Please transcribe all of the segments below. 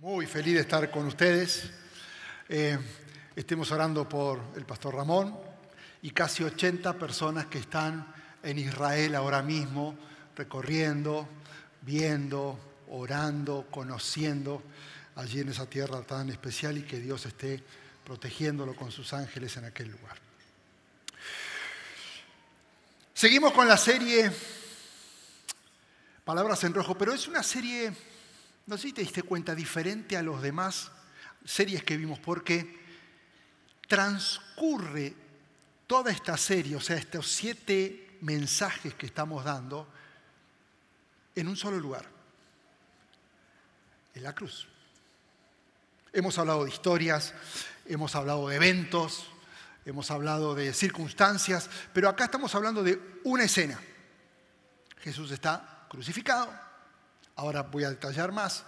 Muy feliz de estar con ustedes. Eh, estemos orando por el pastor Ramón y casi 80 personas que están en Israel ahora mismo, recorriendo, viendo, orando, conociendo allí en esa tierra tan especial y que Dios esté protegiéndolo con sus ángeles en aquel lugar. Seguimos con la serie Palabras en Rojo, pero es una serie no sé si te diste cuenta, diferente a los demás series que vimos, porque transcurre toda esta serie, o sea, estos siete mensajes que estamos dando, en un solo lugar, en la cruz. Hemos hablado de historias, hemos hablado de eventos, hemos hablado de circunstancias, pero acá estamos hablando de una escena. Jesús está crucificado, ahora voy a detallar más.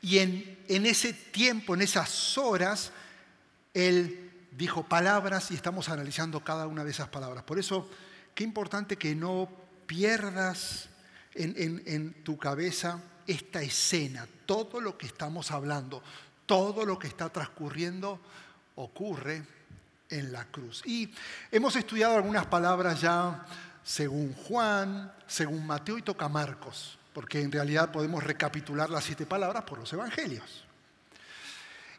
Y en, en ese tiempo, en esas horas, Él dijo palabras y estamos analizando cada una de esas palabras. Por eso, qué importante que no pierdas en, en, tu cabeza esta escena, todo lo que estamos hablando, todo lo que está transcurriendo ocurre en la cruz. Y hemos estudiado algunas palabras ya según Juan, según Mateo y toca Marcos porque en realidad podemos recapitular las siete palabras por los evangelios.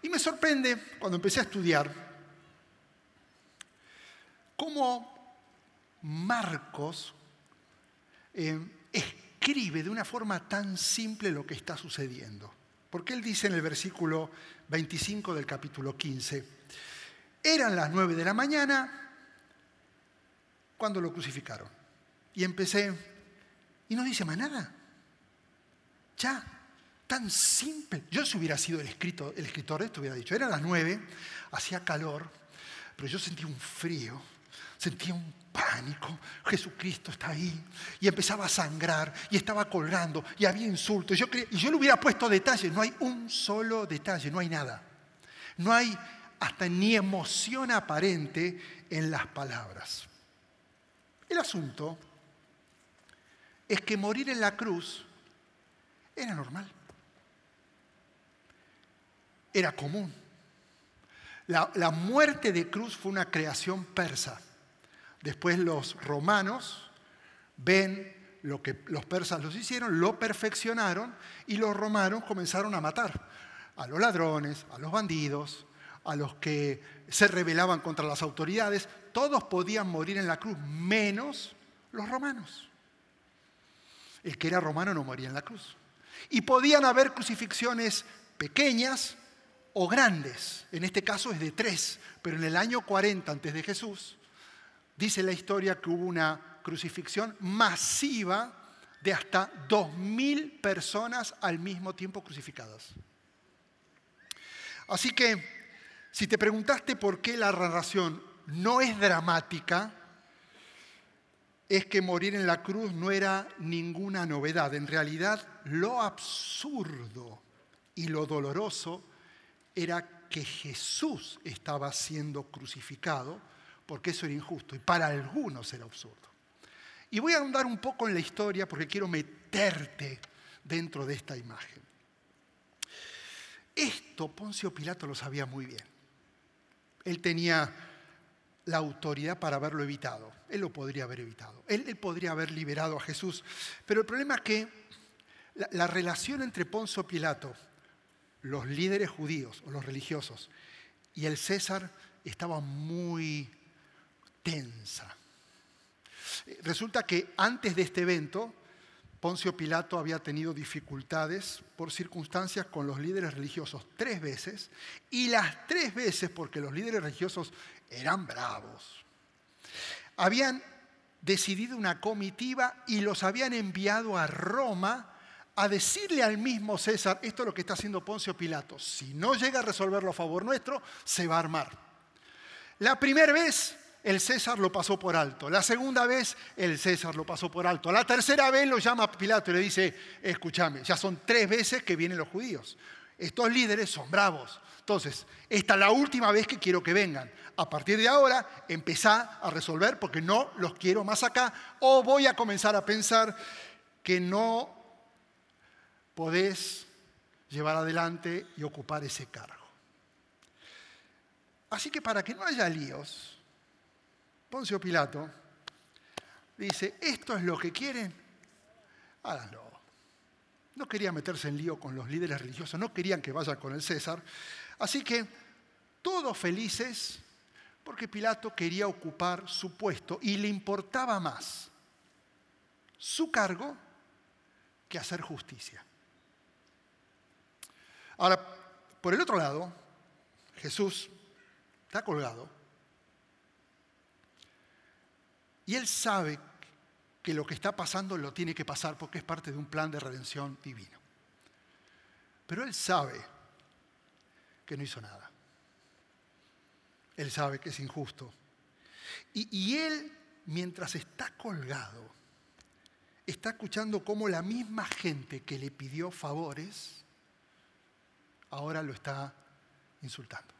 Y me sorprende cuando empecé a estudiar cómo Marcos eh, escribe de una forma tan simple lo que está sucediendo. Porque él dice en el versículo 25 del capítulo 15, eran las nueve de la mañana cuando lo crucificaron. Y empecé, y no dice más nada. Tan simple. Yo si hubiera sido el, escritor, el escritor de esto hubiera dicho, era las nueve, hacía calor, pero yo sentía un frío, sentía un pánico, Jesucristo está ahí, y empezaba a sangrar, y estaba colgando, y había insultos, yo y yo le hubiera puesto detalles, no hay un solo detalle, no hay nada. No hay hasta ni emoción aparente en las palabras. El asunto es que morir en la cruz era normal. Era común. La, muerte de cruz fue una creación persa. Después los romanos ven lo que los persas los hicieron, lo perfeccionaron y los romanos comenzaron a matar a los ladrones, a los bandidos, a los que se rebelaban contra las autoridades. Todos podían morir en la cruz, menos los romanos. El que era romano no moría en la cruz. Y podían haber crucifixiones pequeñas o grandes. En este caso es de tres, pero en el año 40 antes de Jesús dice la historia que hubo una crucifixión masiva de hasta 2.000 personas al mismo tiempo crucificadas. Así que, si te preguntaste por qué la narración no es dramática, es que morir en la cruz no era ninguna novedad. En realidad, lo absurdo y lo doloroso era que Jesús estaba siendo crucificado, porque eso era injusto y para algunos era absurdo. Y voy a ahondar un poco en la historia porque quiero meterte dentro de esta imagen. Esto Poncio Pilato lo sabía muy bien. Él tenía la autoridad para haberlo evitado. Él lo podría haber evitado. Él, podría haber liberado a Jesús. Pero el problema es que la, relación entre Poncio Pilato, los líderes judíos o los religiosos, y el César estaba muy tensa. Resulta que antes de este evento, Poncio Pilato había tenido dificultades por circunstancias con los líderes religiosos tres veces, y las tres veces porque los líderes religiosos eran bravos. Habían decidido una comitiva y los habían enviado a Roma a decirle al mismo César, esto es lo que está haciendo Poncio Pilato, si no llega a resolverlo a favor nuestro, se va a armar. La primera vez el César lo pasó por alto, la segunda vez el César lo pasó por alto, la tercera vez lo llama Pilato y le dice, escúchame, ya son tres veces que vienen los judíos, estos líderes son bravos, entonces, esta es la última vez que quiero que vengan. A partir de ahora, empezá a resolver porque no los quiero más acá o voy a comenzar a pensar que no podés llevar adelante y ocupar ese cargo. Así que para que no haya líos, Poncio Pilato dice, esto es lo que quieren, háganlo. No quería meterse en lío con los líderes religiosos, no querían que vaya con el César. Así que todos felices porque Pilato quería ocupar su puesto y le importaba más su cargo que hacer justicia. Ahora, por el otro lado, Jesús está colgado y él sabe que lo que está pasando lo tiene que pasar porque es parte de un plan de redención divino. Pero él sabe que no hizo nada. Él sabe que es injusto. Y, y él, mientras está colgado, está escuchando cómo la misma gente que le pidió favores, ahora lo está insultando.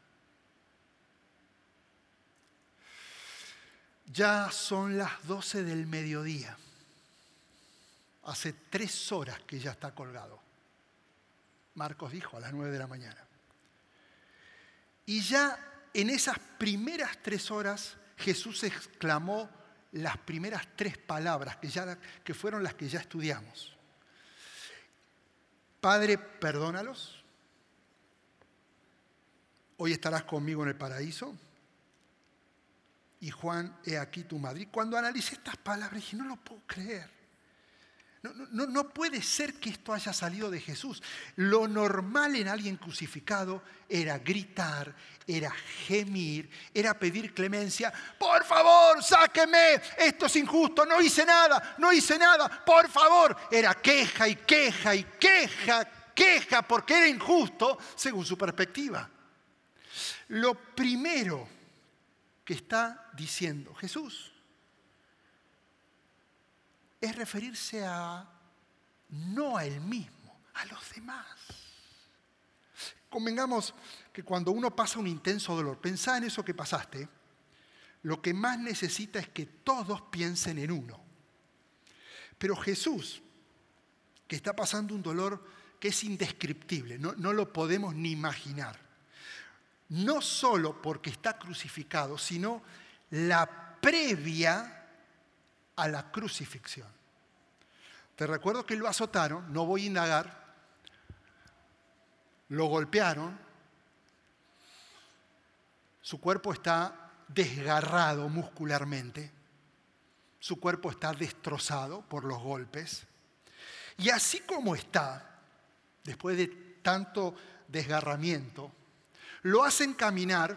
Ya son las 12 del mediodía. Hace tres horas que ya está colgado. Marcos dijo a las 9 de la mañana. Y ya en esas primeras tres horas Jesús exclamó las primeras tres palabras que, ya, que fueron las que ya estudiamos. Padre, perdónalos. Hoy estarás conmigo en el paraíso y Juan, he aquí tu madre. Y cuando analicé estas palabras dije, no lo puedo creer. No, no, puede ser que esto haya salido de Jesús. Lo normal en alguien crucificado era gritar, era gemir, era pedir clemencia. Por favor, sáqueme, esto es injusto, no hice nada, no hice nada, por favor. Era queja y queja y queja, queja, porque era injusto según su perspectiva. Lo primero que está diciendo Jesús es referirse a no a él mismo, a los demás. Convengamos que cuando uno pasa un intenso dolor, pensá en eso que pasaste, lo que más necesita es que todos piensen en uno. Pero Jesús, que está pasando un dolor que es indescriptible, no, no lo podemos ni imaginar, no solo porque está crucificado, sino la previa a la crucifixión. Te recuerdo que lo azotaron, no voy a indagar, lo golpearon, su cuerpo está desgarrado muscularmente, su cuerpo está destrozado por los golpes, y así como está, después de tanto desgarramiento, lo hacen caminar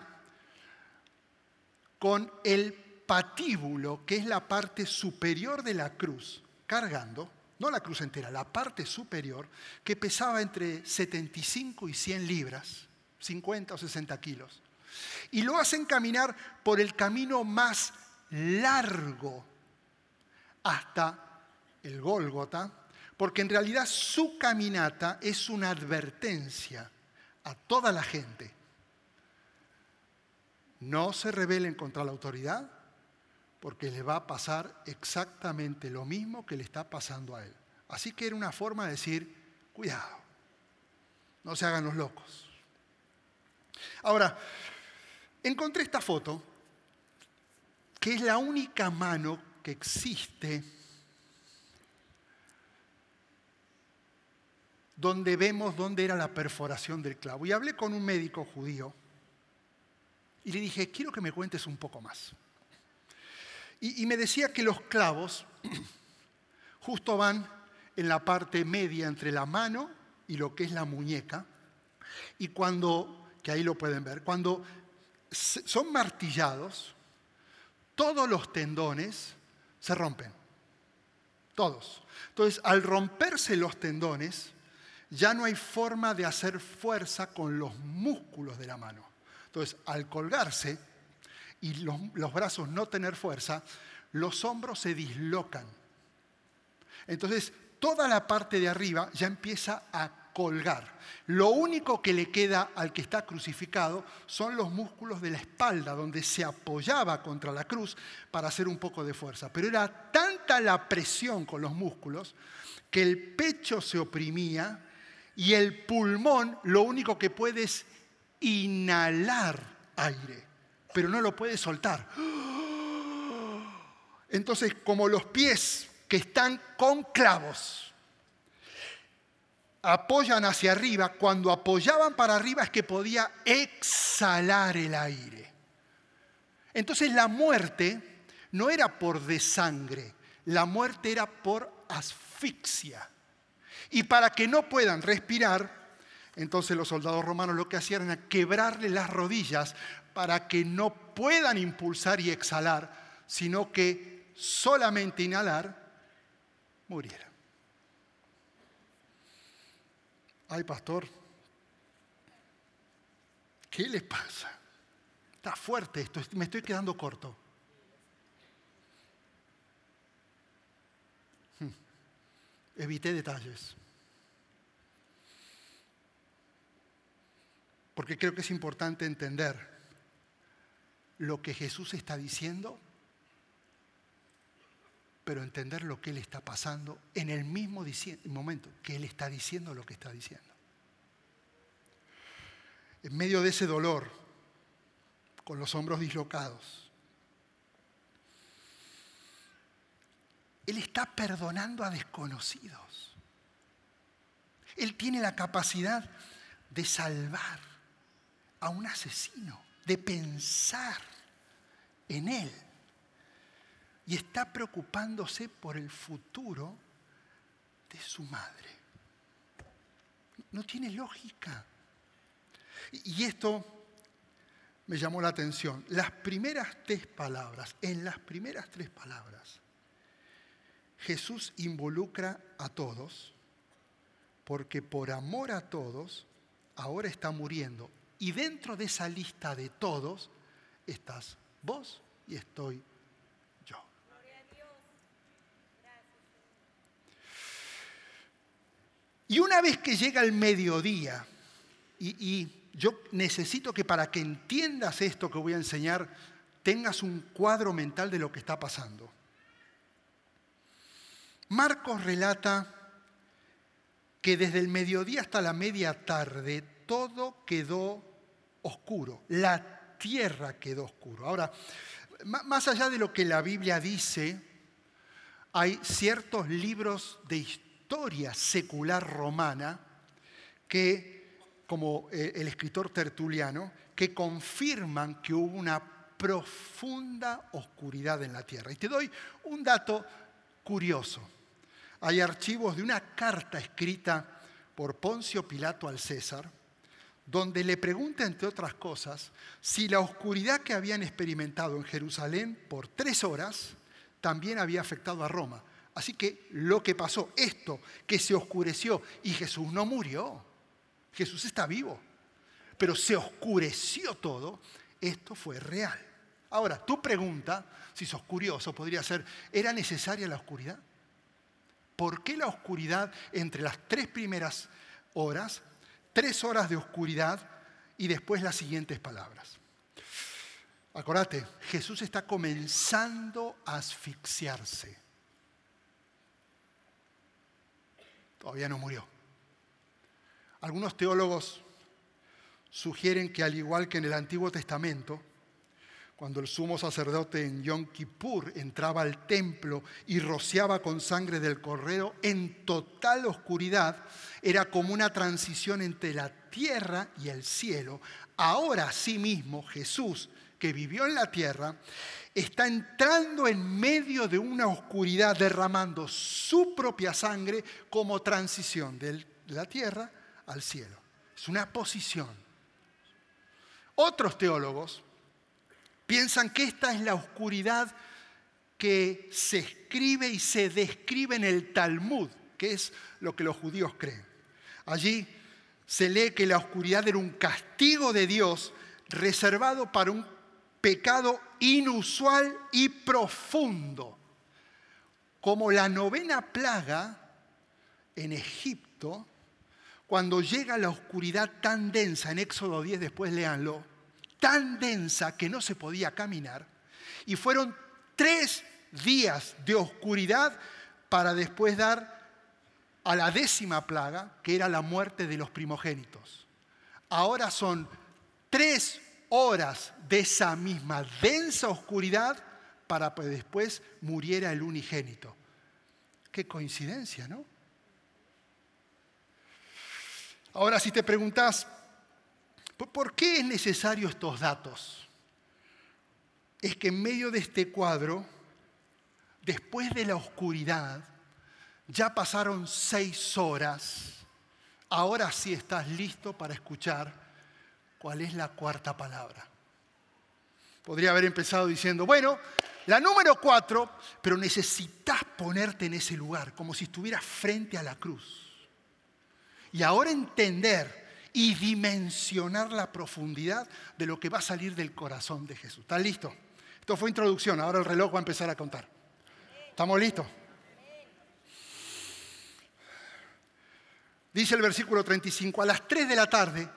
con el patíbulo, que es la parte superior de la cruz, cargando, no la cruz entera, la parte superior, que pesaba entre 75 y 100 libras, 50 o 60 kilos. Y lo hacen caminar por el camino más largo hasta el Gólgota, porque en realidad su caminata es una advertencia a toda la gente no se rebelen contra la autoridad porque le va a pasar exactamente lo mismo que le está pasando a él. Así que era una forma de decir, cuidado, no se hagan los locos. Ahora, encontré esta foto, que es la única mano que existe donde vemos dónde era la perforación del clavo. Y hablé con un médico judío y le dije, quiero que me cuentes un poco más. Y, me decía que los clavos justo van en la parte media entre la mano y lo que es la muñeca. Y cuando, que ahí lo pueden ver, cuando son martillados, todos los tendones se rompen. Todos. Entonces, al romperse los tendones, ya no hay forma de hacer fuerza con los músculos de la mano. Entonces, al colgarse y los, brazos no tener fuerza, los hombros se dislocan. Entonces, toda la parte de arriba ya empieza a colgar. Lo único que le queda al que está crucificado son los músculos de la espalda, donde se apoyaba contra la cruz para hacer un poco de fuerza. Pero era tanta la presión con los músculos que el pecho se oprimía y el pulmón lo único que puede es inhalar aire, pero no lo puede soltar. Entonces, como los pies que están con clavos apoyan hacia arriba, cuando apoyaban para arriba es que podía exhalar el aire. Entonces la muerte no era por desangre, la muerte era por asfixia. Y para que no puedan respirar, entonces los soldados romanos lo que hacían era quebrarle las rodillas para que no puedan impulsar y exhalar, sino que solamente inhalar, muriera. Ay, pastor, ¿qué le pasa? Está fuerte esto, me estoy quedando corto. Hmm. Evité detalles. Porque creo que es importante entender lo que Jesús está diciendo, pero entender lo que Él está pasando en el mismo momento que Él está diciendo lo que está diciendo. En medio de ese dolor, con los hombros dislocados, Él está perdonando a desconocidos. Él tiene la capacidad de salvar a un asesino, de pensar en él. Y está preocupándose por el futuro de su madre. No tiene lógica. Y esto me llamó la atención. Las primeras tres palabras, en las primeras tres palabras, Jesús involucra a todos, porque por amor a todos, ahora está muriendo y dentro de esa lista de todos estás vos y estoy yo. Y una vez que llega el mediodía, y, yo necesito que para que entiendas esto que voy a enseñar, tengas un cuadro mental de lo que está pasando. Marcos relata que desde el mediodía hasta la media tarde todo quedó oscuro, la tierra quedó oscuro. Ahora, más allá de lo que la Biblia dice, hay ciertos libros de historia secular romana que, como eh, el escritor tertuliano, que confirman que hubo una profunda oscuridad en la tierra. Y te doy un dato curioso. Hay archivos de una carta escrita por Poncio Pilato al César, donde le pregunta, entre otras cosas, si la oscuridad que habían experimentado en Jerusalén por tres horas también había afectado a Roma. Así que lo que pasó, esto que se oscureció y Jesús no murió, Jesús está vivo, pero se oscureció todo, esto fue real. Ahora, tu pregunta, si sos curioso, podría ser, ¿era necesaria la oscuridad? ¿Por qué la oscuridad entre las tres primeras horas tres horas de oscuridad y después las siguientes palabras. Acordate, Jesús está comenzando a asfixiarse. Todavía no murió. Algunos teólogos sugieren que al igual que en el Antiguo Testamento, cuando el sumo sacerdote en Yom Kippur entraba al templo y rociaba con sangre del correo en total oscuridad, era como una transición entre la tierra y el cielo. Ahora sí mismo Jesús, que vivió en la tierra, está entrando en medio de una oscuridad, derramando su propia sangre como transición de la tierra al cielo. Es una posición. Otros teólogos Piensan que esta es la oscuridad que se escribe y se describe en el Talmud, que es lo que los judíos creen. Allí se lee que la oscuridad era un castigo de Dios reservado para un pecado inusual y profundo, como la novena plaga en Egipto, cuando llega la oscuridad tan densa, en Éxodo 10, después léanlo, tan densa que no se podía caminar. Y fueron tres días de oscuridad para después dar a la décima plaga, que era la muerte de los primogénitos. Ahora son tres horas de esa misma densa oscuridad para que después muriera el unigénito. Qué coincidencia, ¿no? Ahora, si te preguntas, ¿por qué es necesario estos datos? Es que en medio de este cuadro, después de la oscuridad, ya pasaron seis horas, ahora sí estás listo para escuchar cuál es la cuarta palabra. Podría haber empezado diciendo, bueno, la número cuatro, pero necesitas ponerte en ese lugar, como si estuvieras frente a la cruz. Y ahora entender y dimensionar la profundidad de lo que va a salir del corazón de Jesús. ¿Estás listo? Esto fue introducción, ahora el reloj va a empezar a contar. ¿Estamos listos? Dice el versículo 35, a las 3 de la tarde,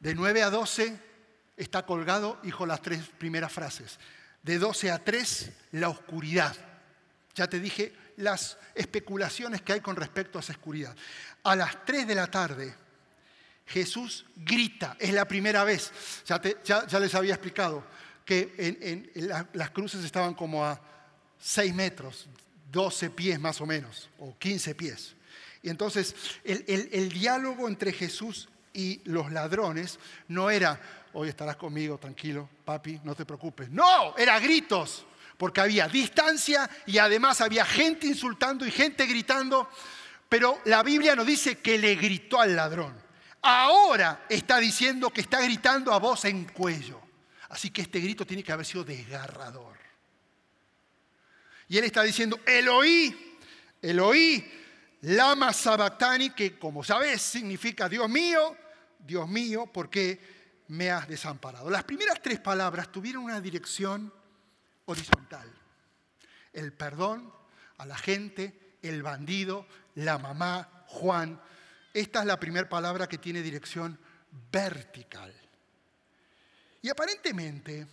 de 9 a 12, está colgado, hijo, las tres primeras frases. De 12 a 3, la oscuridad. Ya te dije las especulaciones que hay con respecto a esa oscuridad. A las 3 de la tarde, Jesús grita, es la primera vez. Ya, les había explicado que en, las cruces estaban como a 6 metros, 12 pies más o menos, o 15 pies. Y entonces el, diálogo entre Jesús y los ladrones no era, hoy estarás conmigo, tranquilo, papi, no te preocupes. No, era gritos, porque había distancia y además había gente insultando y gente gritando, pero la Biblia nos dice que le gritó al ladrón. Ahora está diciendo que está gritando a voz en cuello. Así que este grito tiene que haber sido desgarrador. Y él está diciendo, Eloí, Eloí, Lama Sabactani, que como sabes significa Dios mío, Dios mío, ¿por qué me has desamparado? Las primeras tres palabras tuvieron una dirección horizontal. El perdón a la gente, el bandido, la mamá, Juan. Esta es la primera palabra que tiene dirección vertical. Y aparentemente,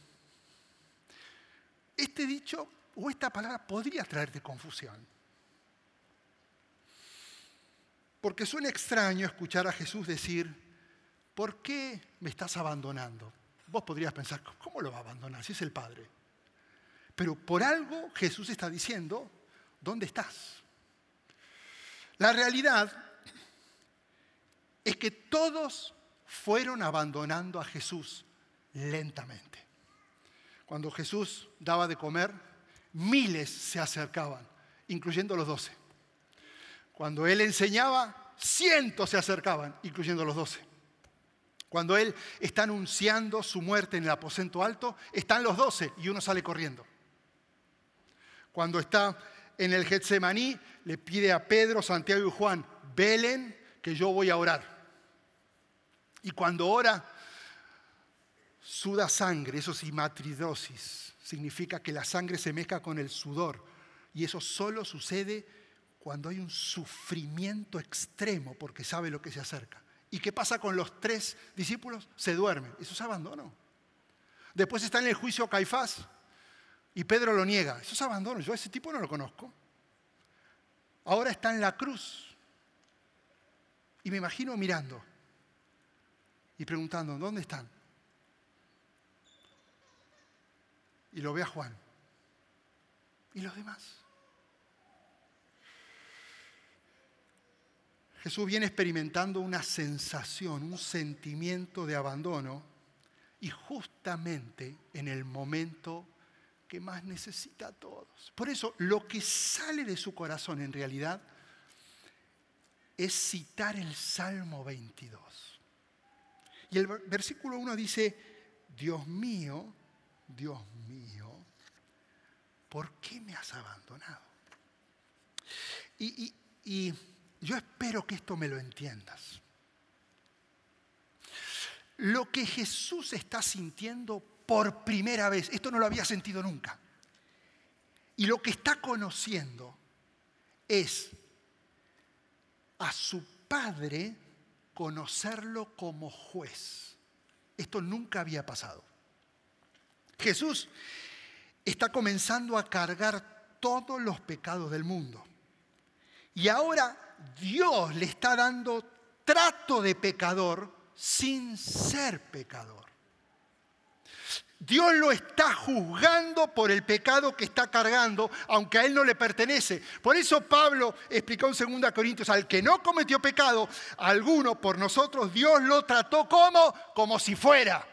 este dicho o esta palabra podría traerte confusión. Porque suena extraño escuchar a Jesús decir, ¿por qué me estás abandonando? Vos podrías pensar, ¿cómo lo va a abandonar si es el Padre? Pero por algo Jesús está diciendo, ¿dónde estás? La realidad es que todos fueron abandonando a Jesús lentamente. Cuando Jesús daba de comer, miles se acercaban, incluyendo los doce. Cuando él enseñaba, cientos se acercaban, incluyendo los doce. Cuando él está anunciando su muerte en el aposento alto, están los doce y uno sale corriendo. Cuando está en el Getsemaní, le pide a Pedro, Santiago y Juan, velen que yo voy a orar. Y cuando ora, suda sangre, eso es himatridosis, significa que la sangre se mezcla con el sudor. Y eso solo sucede cuando hay un sufrimiento extremo porque sabe lo que se acerca. ¿Y qué pasa con los tres discípulos? Se duermen. Eso es abandono. Después está en el juicio Caifás y Pedro lo niega. Eso es abandono. Yo a ese tipo no lo conozco. Ahora está en la cruz. Y me imagino mirando y preguntando, ¿dónde están? Y lo ve a Juan. ¿Y los demás? Jesús viene experimentando una sensación, un sentimiento de abandono y justamente en el momento que más necesita a todos. Por eso lo que sale de su corazón en realidad es citar el Salmo 22. Y el versículo 1 dice, Dios mío, Dios mío, ¿por qué me has abandonado? Y, y yo espero que esto me lo entiendas. Lo que Jesús está sintiendo por primera vez, esto no lo había sentido nunca, y lo que está conociendo es a su Padre conocerlo como juez. Esto nunca había pasado. Jesús está comenzando a cargar todos los pecados del mundo. Y ahora Dios le está dando trato de pecador sin ser pecador. Dios lo está juzgando por el pecado que está cargando, aunque a él no le pertenece. Por eso Pablo explicó en 2 Corintios, al que no cometió pecado, alguno por nosotros, Dios lo trató como, como si fuera,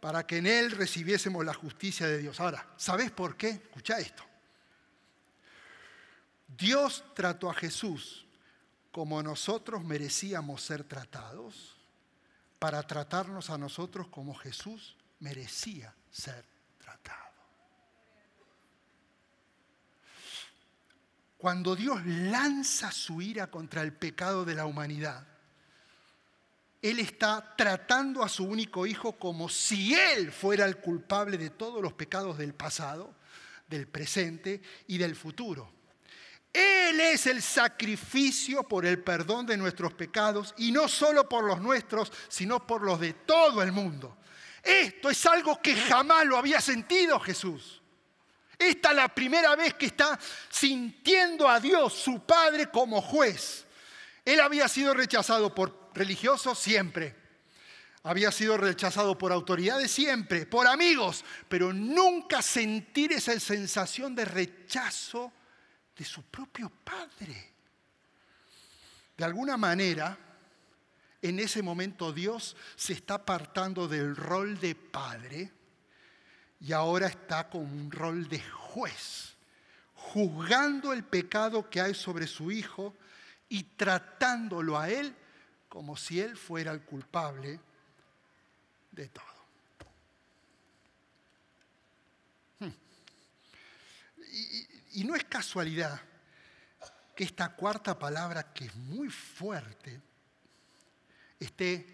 para que en él recibiésemos la justicia de Dios. Ahora, ¿sabes por qué? Escucha esto. Dios trató a Jesús como nosotros merecíamos ser tratados para tratarnos a nosotros como Jesús merecía ser tratado. Cuando Dios lanza su ira contra el pecado de la humanidad, Él está tratando a su único hijo como si Él fuera el culpable de todos los pecados del pasado, del presente y del futuro. Él es el sacrificio por el perdón de nuestros pecados y no solo por los nuestros, sino por los de todo el mundo. Esto es algo que jamás lo había sentido Jesús. Esta es la primera vez que está sintiendo a Dios, su Padre, como juez. Él había sido rechazado por religiosos siempre. Había sido rechazado por autoridades siempre, por amigos, pero nunca sentir esa sensación de rechazo de su propio padre. De alguna manera, en ese momento Dios se está apartando del rol de padre y ahora está con un rol de juez, juzgando el pecado que hay sobre su hijo y tratándolo a él como si él fuera el culpable de todo. Hmm. Y, y no es casualidad que esta cuarta palabra, que es muy fuerte, esté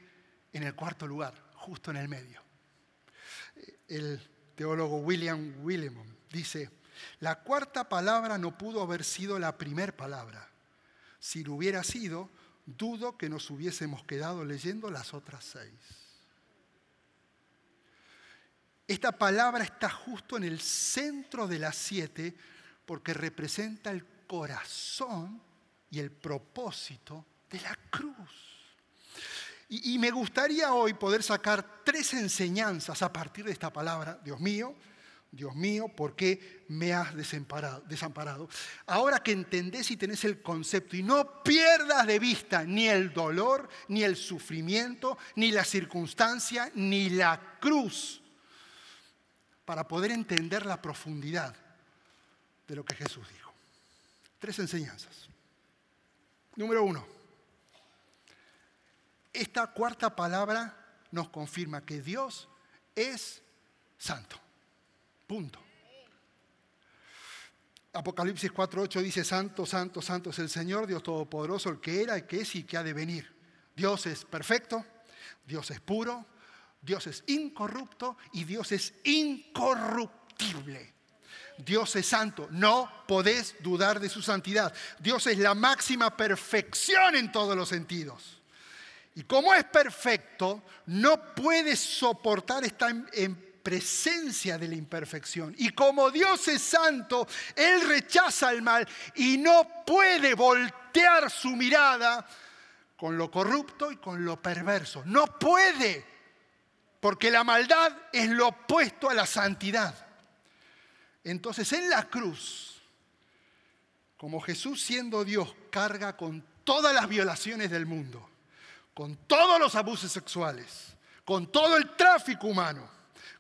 en el cuarto lugar, justo en el medio. El teólogo William Willimon dice, la cuarta palabra no pudo haber sido la primera palabra. Si lo hubiera sido, dudo que nos hubiésemos quedado leyendo las otras seis. Esta palabra está justo en el centro de las siete porque representa el corazón y el propósito de la cruz. Y, me gustaría hoy poder sacar tres enseñanzas a partir de esta palabra, Dios mío, Dios mío, ¿por qué me has desamparado, desamparado? Ahora que entendés y tenés el concepto y no pierdas de vista ni el dolor, ni el sufrimiento, ni la circunstancia, ni la cruz, para poder entender la profundidad de lo que Jesús dijo. Tres enseñanzas. Número uno, esta cuarta palabra nos confirma que Dios es santo. Punto. Apocalipsis 4.8 dice, Santo, Santo, Santo es el Señor, Dios Todopoderoso, el que era, el que es y que ha de venir. Dios es perfecto, Dios es puro, Dios es incorrupto y Dios es incorruptible. Dios es santo, no podés dudar de su santidad. Dios es la máxima perfección en todos los sentidos. Y como es perfecto, no puede soportar estar en, presencia de la imperfección. Y como Dios es santo, Él rechaza el mal y no puede voltear su mirada con lo corrupto y con lo perverso. No puede, porque la maldad es lo opuesto a la santidad. Entonces en la cruz, como Jesús siendo Dios carga con todas las violaciones del mundo, con todos los abusos sexuales, con todo el tráfico humano,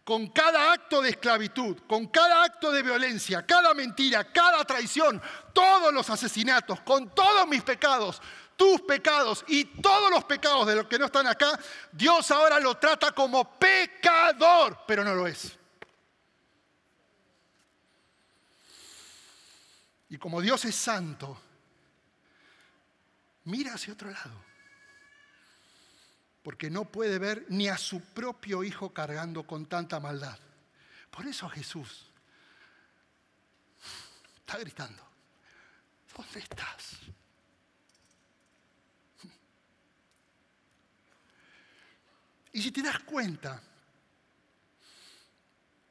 con cada acto de esclavitud, con cada acto de violencia, cada mentira, cada traición, todos los asesinatos, con todos mis pecados, tus pecados y todos los pecados de los que no están acá, Dios ahora lo trata como pecador, pero no lo es. Y como Dios es santo, mira hacia otro lado. Porque no puede ver ni a su propio hijo cargando con tanta maldad. Por eso Jesús está gritando, ¿dónde estás? Y si te das cuenta,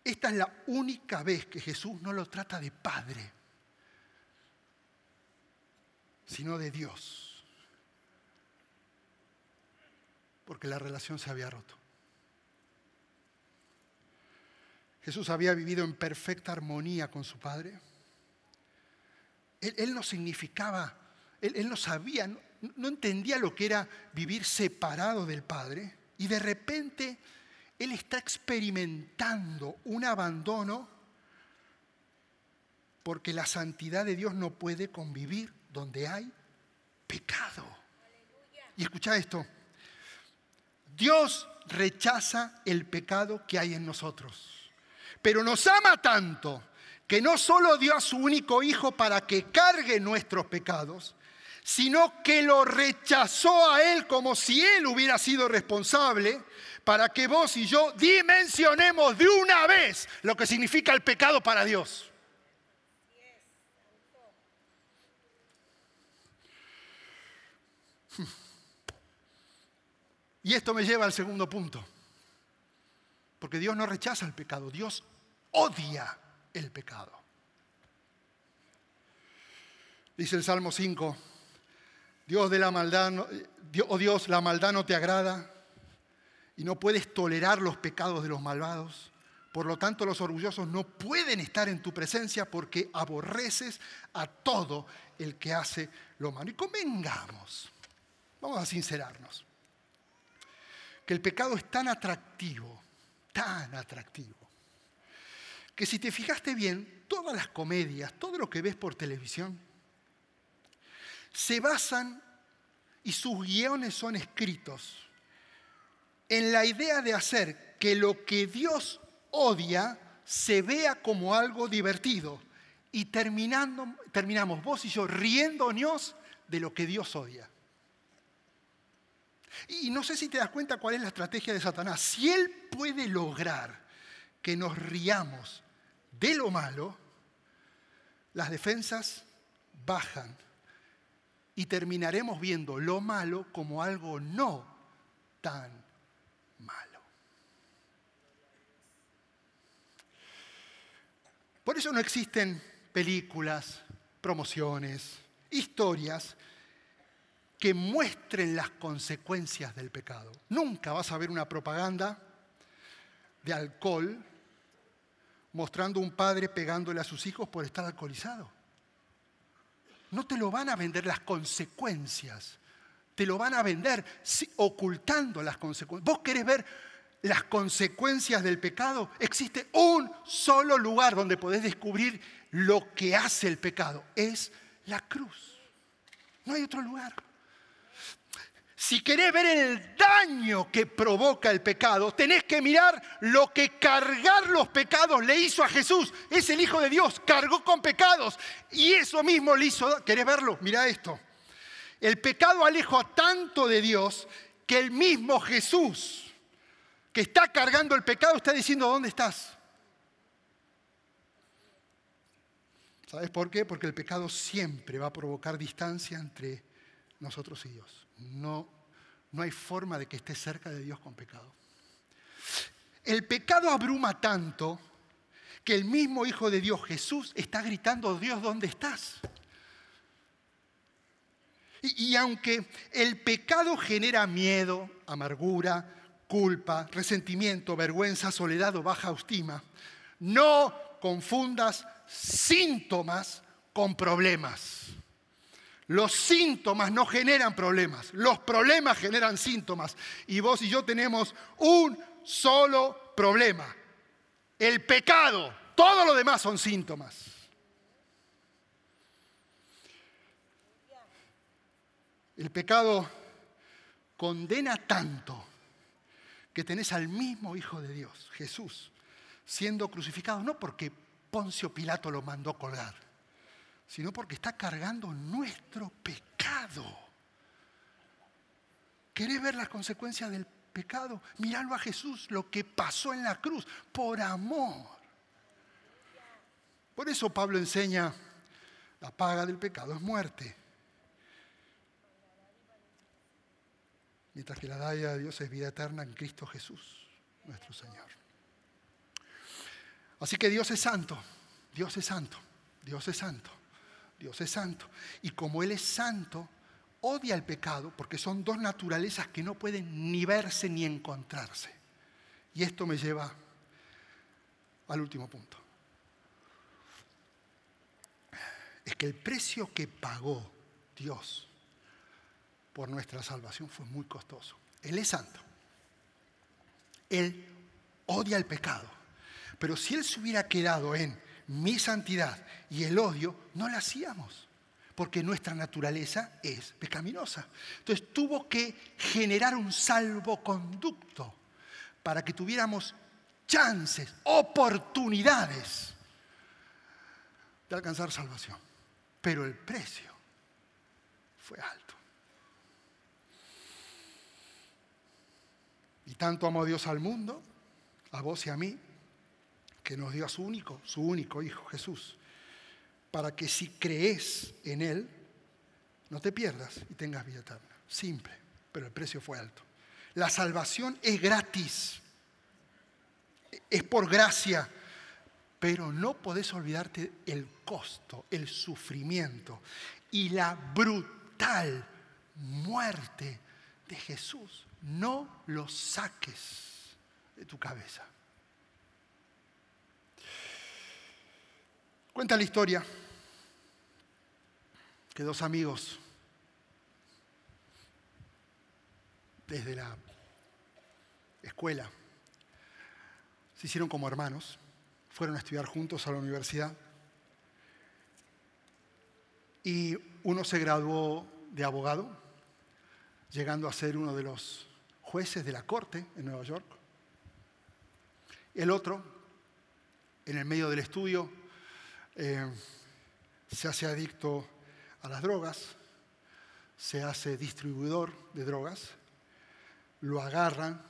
esta es la única vez que Jesús no lo trata de padre sino de Dios. Porque la relación se había roto. Jesús había vivido en perfecta armonía con su Padre. Él, no significaba, él, no sabía, no entendía lo que era vivir separado del Padre. Y de repente Él está experimentando un abandono porque la santidad de Dios no puede convivir donde hay pecado. Y escucha esto, Dios rechaza el pecado que hay en nosotros, pero nos ama tanto que no solo dio a su único hijo para que cargue nuestros pecados, sino que lo rechazó a él como si él hubiera sido responsable para que vos y yo dimensionemos de una vez lo que significa el pecado para Dios. Y esto me lleva al segundo punto. Porque Dios no rechaza el pecado, Dios odia el pecado. Dice el Salmo 5, Dios de la maldad, oh Dios, la maldad no te agrada y no puedes tolerar los pecados de los malvados. Por lo tanto, los orgullosos no pueden estar en tu presencia porque aborreces a todo el que hace lo malo. Y convengamos, vamos a sincerarnos, que el pecado es tan atractivo, tan atractivo, que si te fijaste bien, todas las comedias, todo lo que ves por televisión, se basan y sus guiones son escritos en la idea de hacer que lo que Dios odia se vea como algo divertido y terminando, terminamos vos y yo riéndonos de lo que Dios odia. Y no sé si te das cuenta cuál es la estrategia de Satanás. Si él puede lograr que nos riamos de lo malo, las defensas bajan y terminaremos viendo lo malo como algo no tan malo. Por eso no existen películas, promociones, historias que muestren las consecuencias del pecado. Nunca vas a ver una propaganda de alcohol mostrando un padre pegándole a sus hijos por estar alcoholizado. No te lo van a vender las consecuencias, te lo van a vender ocultando las consecuencias. ¿Vos querés ver las consecuencias del pecado? Existe un solo lugar donde podés descubrir lo que hace el pecado. Es la cruz. No hay otro lugar. Si querés ver el daño que provoca el pecado, tenés que mirar lo que cargar los pecados le hizo a Jesús. Es el Hijo de Dios, cargó con pecados. Y eso mismo le hizo, ¿querés verlo? Mira esto. El pecado alejó a tanto de Dios que el mismo Jesús, que está cargando el pecado, está diciendo, ¿dónde estás? ¿Sabes por qué? Porque el pecado siempre va a provocar distancia entre nosotros y Dios. No no hay forma de que esté cerca de Dios con pecado. El pecado abruma tanto que el mismo Hijo de Dios, Jesús, está gritando, Dios, ¿dónde estás? Y, y, aunque el pecado genera miedo, amargura, culpa, resentimiento, vergüenza, soledad o baja autoestima, no confundas síntomas con problemas. Los síntomas no generan problemas, los problemas generan síntomas. Y vos y yo tenemos un solo problema, el pecado. Todo lo demás son síntomas. El pecado condena tanto que tenés al mismo Hijo de Dios, Jesús, siendo crucificado, no porque Poncio Pilato lo mandó colgar, sino porque está cargando nuestro pecado. ¿Querés ver las consecuencias del pecado? Míralo a Jesús, lo que pasó en la cruz, por amor. Por eso Pablo enseña, la paga del pecado es muerte. Mientras que la daya de Dios es vida eterna en Cristo Jesús, nuestro Señor. Así que Dios es santo, Dios es santo, Dios es santo. Dios es santo. Y como Él es santo, odia el pecado porque son dos naturalezas que no pueden ni verse ni encontrarse. Y esto me lleva al último punto. Es que el precio que pagó Dios por nuestra salvación fue muy costoso. Él es santo. Él odia el pecado. Pero si Él se hubiera quedado en mi santidad y el odio, no lo hacíamos, porque nuestra naturaleza es pecaminosa. Entonces tuvo que generar un salvoconducto para que tuviéramos chances, oportunidades de alcanzar salvación. Pero el precio fue alto. Y tanto amó Dios al mundo, a vos y a mí, que nos dio a su único, su único Hijo, Jesús, para que si crees en Él, no te pierdas y tengas vida eterna. Simple, pero el precio fue alto. La salvación es gratis, es por gracia, pero no podés olvidarte el costo, el sufrimiento y la brutal muerte de Jesús. No lo saques de tu cabeza. Cuenta la historia que dos amigos desde la escuela se hicieron como hermanos, fueron a estudiar juntos a la universidad y uno se graduó de abogado, llegando a ser uno de los jueces de la corte en Nueva York. El otro, en el medio del estudio, eh, se hace adicto a las drogas, se hace distribuidor de drogas, lo agarran,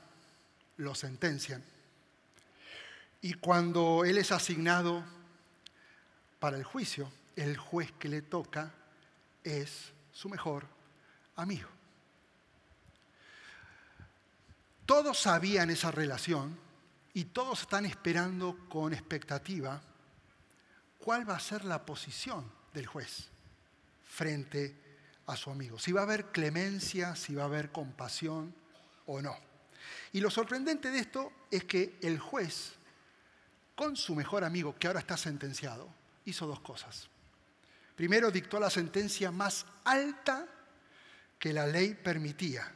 lo sentencian. Y cuando él es asignado para el juicio, el juez que le toca es su mejor amigo. Todos sabían esa relación y todos están esperando con expectativa cuál va a ser la posición del juez frente a su amigo. Si va a haber clemencia, si va a haber compasión o no. Y lo sorprendente de esto es que el juez, con su mejor amigo, que ahora está sentenciado, hizo dos cosas. Primero, dictó la sentencia más alta que la ley permitía.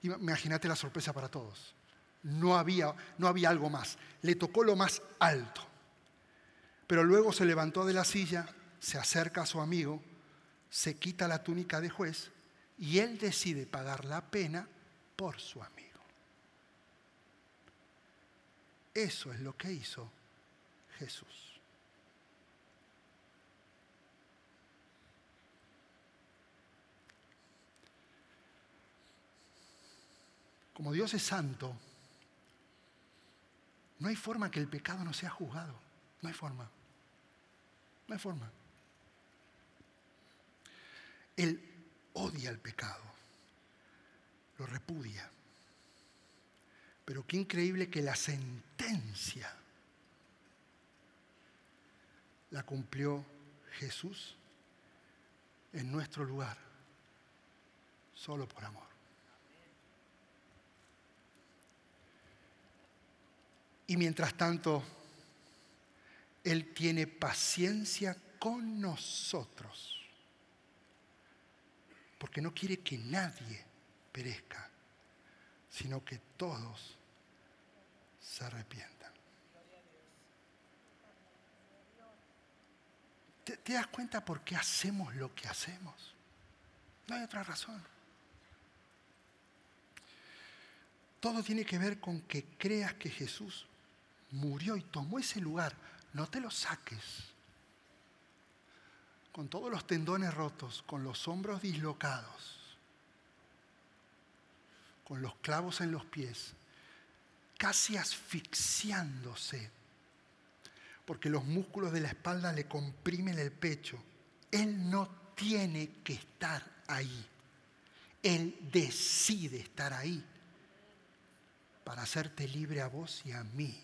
Imagínate la sorpresa para todos. No había, no había algo más. Le tocó lo más alto. Pero luego se levantó de la silla, se acerca a su amigo, se quita la túnica de juez y él decide pagar la pena por su amigo. Eso es lo que hizo Jesús. Como Dios es santo, no hay forma que el pecado no sea juzgado. No hay forma. No hay forma. Él odia el pecado, lo repudia. Pero qué increíble que la sentencia la cumplió Jesús en nuestro lugar, solo por amor. Y mientras tanto, él tiene paciencia con nosotros, porque no quiere que nadie perezca, sino que todos se arrepientan. ¿Te, ¿Te, das cuenta por qué hacemos lo que hacemos? No hay otra razón. Todo tiene que ver con que creas que Jesús murió y tomó ese lugar no te lo saques. Con todos los tendones rotos, con los hombros dislocados, con los clavos en los pies, casi asfixiándose, porque los músculos de la espalda le comprimen el pecho. Él no tiene que estar ahí. Él decide estar ahí para hacerte libre a vos y a mí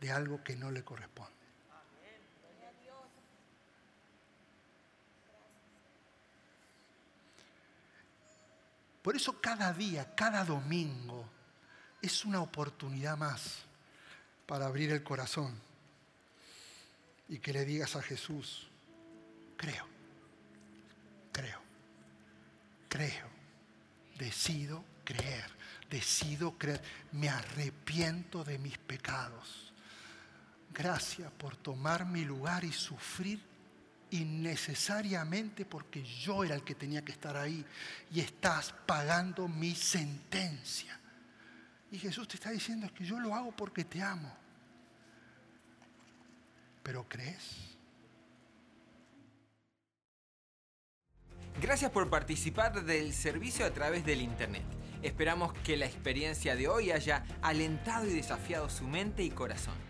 de algo que no le corresponde. Por eso cada día, cada domingo, es una oportunidad más para abrir el corazón y que le digas a Jesús, creo, creo, creo, decido creer, decido creer, me arrepiento de mis pecados Gracias por tomar mi lugar y sufrir innecesariamente porque yo era el que tenía que estar ahí y estás pagando mi sentencia. Y Jesús te está diciendo es que yo lo hago porque te amo. Pero crees. Gracias por participar del servicio a través del Internet. Esperamos que la experiencia de hoy haya alentado y desafiado su mente y corazón.